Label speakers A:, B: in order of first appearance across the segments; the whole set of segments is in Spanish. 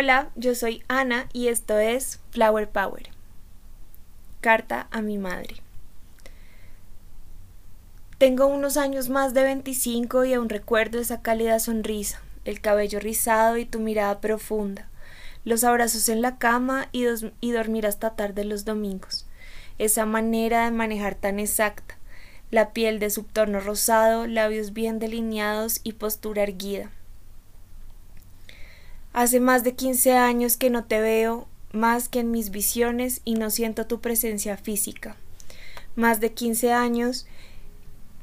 A: Hola, yo soy Ana y esto es Flower Power. Carta a mi madre. Tengo unos años más de 25 y aún recuerdo esa cálida sonrisa, el cabello rizado y tu mirada profunda, los abrazos en la cama y, dormir hasta tarde los domingos, esa manera de manejar tan exacta, la piel de subtono rosado, labios bien delineados y postura erguida Hace más de 15 años que no te veo más que en mis visiones y no siento tu presencia física. Más de 15 años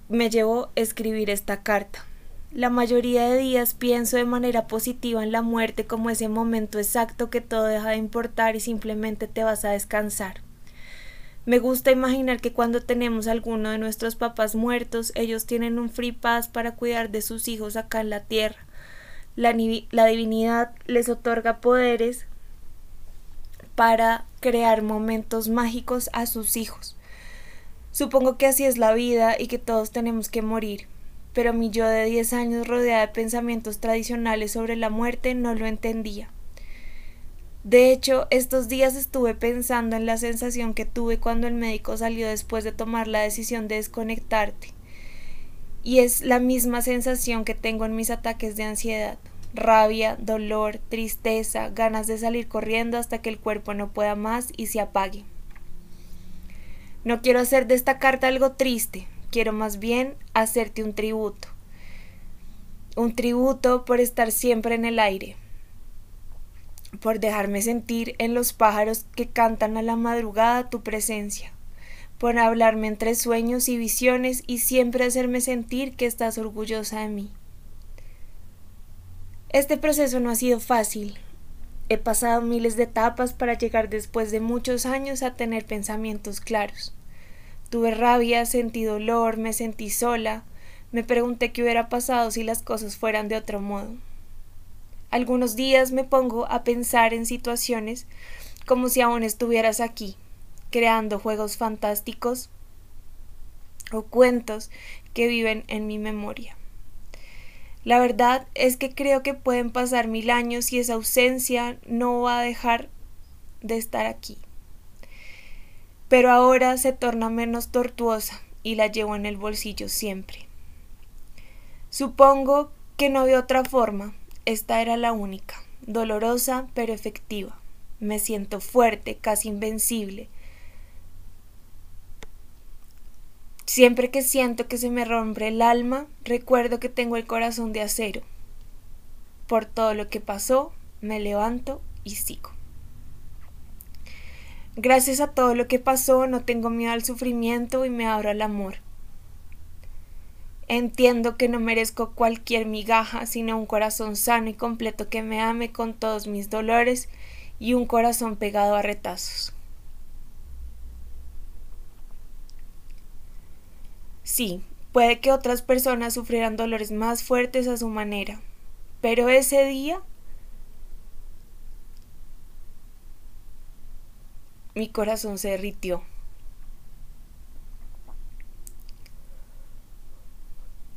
A: me llevó escribir esta carta. La mayoría de días pienso de manera positiva en la muerte como ese momento exacto que todo deja de importar y simplemente te vas a descansar. Me gusta imaginar que cuando tenemos alguno de nuestros papás muertos, ellos tienen un free pass para cuidar de sus hijos acá en la tierra la, divinidad les otorga poderes para crear momentos mágicos a sus hijos. Supongo que así es la vida y que todos tenemos que morir, pero mi yo de 10 años rodeada de pensamientos tradicionales sobre la muerte no lo entendía. De hecho, estos días estuve pensando en la sensación que tuve cuando el médico salió después de tomar la decisión de desconectarte y es la misma sensación que tengo en mis ataques de ansiedad. Rabia, dolor, tristeza, ganas de salir corriendo hasta que el cuerpo no pueda más y se apague. No quiero hacer de esta carta algo triste, quiero más bien hacerte un tributo. Un tributo por estar siempre en el aire, por dejarme sentir en los pájaros que cantan a la madrugada tu presencia por hablarme entre sueños y visiones y siempre hacerme sentir que estás orgullosa de mí. Este proceso no ha sido fácil. He pasado miles de etapas para llegar después de muchos años a tener pensamientos claros. Tuve rabia, sentí dolor, me sentí sola, me pregunté qué hubiera pasado si las cosas fueran de otro modo. Algunos días me pongo a pensar en situaciones como si aún estuvieras aquí, creando juegos fantásticos o cuentos que viven en mi memoria. La verdad es que creo que pueden pasar mil años y esa ausencia no va a dejar de estar aquí. Pero ahora se torna menos tortuosa y la llevo en el bolsillo siempre. Supongo que no había otra forma, esta era la única, dolorosa pero efectiva. Me siento fuerte, casi invencible, Siempre que siento que se me rompe el alma, recuerdo que tengo el corazón de acero. Por todo lo que pasó, me levanto y sigo. Gracias a todo lo que pasó, no tengo miedo al sufrimiento y me abro al amor. Entiendo que no merezco cualquier migaja, sino un corazón sano y completo que me ame con todos mis dolores y un corazón pegado a retazos. Sí, puede que otras personas sufrieran dolores más fuertes a su manera, pero ese día mi corazón se derritió.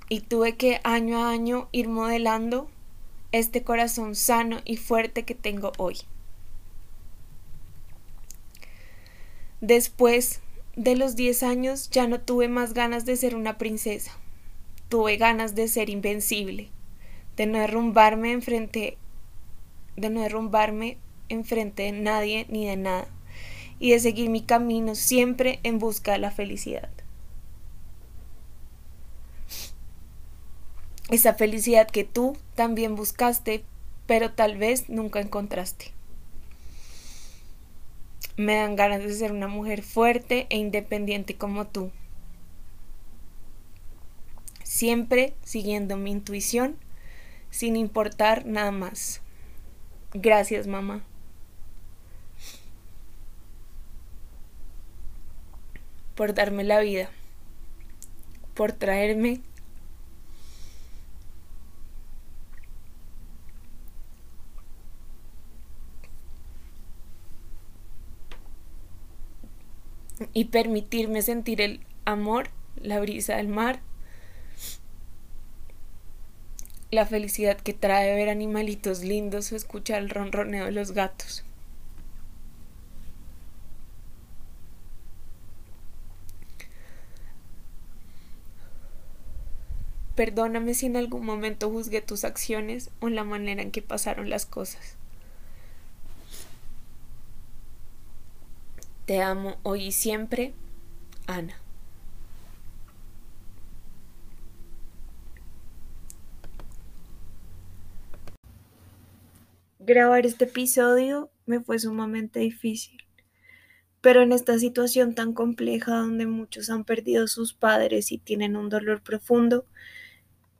A: Y tuve que año a año ir modelando este corazón sano y fuerte que tengo hoy. Después de los 10 años ya no tuve más ganas de ser una princesa. Tuve ganas de ser invencible, de no derrumbarme enfrente de no derrumbarme enfrente de nadie ni de nada y de seguir mi camino siempre en busca de la felicidad. Esa felicidad que tú también buscaste, pero tal vez nunca encontraste. Me dan ganas de ser una mujer fuerte e independiente como tú. Siempre siguiendo mi intuición, sin importar nada más. Gracias, mamá. Por darme la vida. Por traerme y permitirme sentir el amor, la brisa del mar, la felicidad que trae ver animalitos lindos o escuchar el ronroneo de los gatos. Perdóname si en algún momento juzgué tus acciones o la manera en que pasaron las cosas. Te amo hoy y siempre, Ana. Grabar este episodio me fue sumamente difícil, pero en esta situación tan compleja donde muchos han perdido sus padres y tienen un dolor profundo,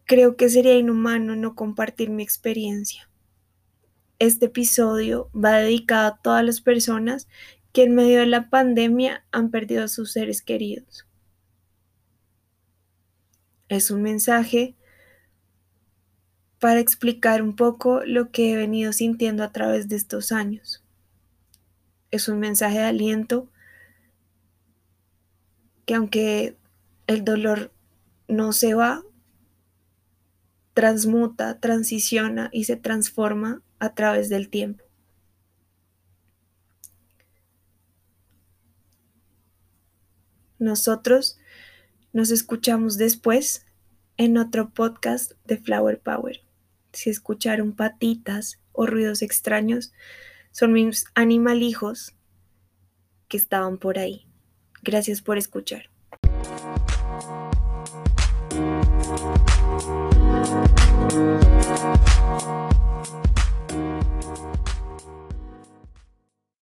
A: Creo que sería inhumano no compartir mi experiencia. Este episodio va dedicado a todas las personas que en medio de la pandemia han perdido a sus seres queridos. Es un mensaje para explicar un poco lo que he venido sintiendo a través de estos años. Es un mensaje de aliento que aunque el dolor no se va, transmuta, transiciona y se transforma a través del tiempo. Nosotros nos escuchamos después en otro podcast de Flower Power. Si escucharon patitas o ruidos extraños, son mis animalijos que estaban por ahí. Gracias por escuchar.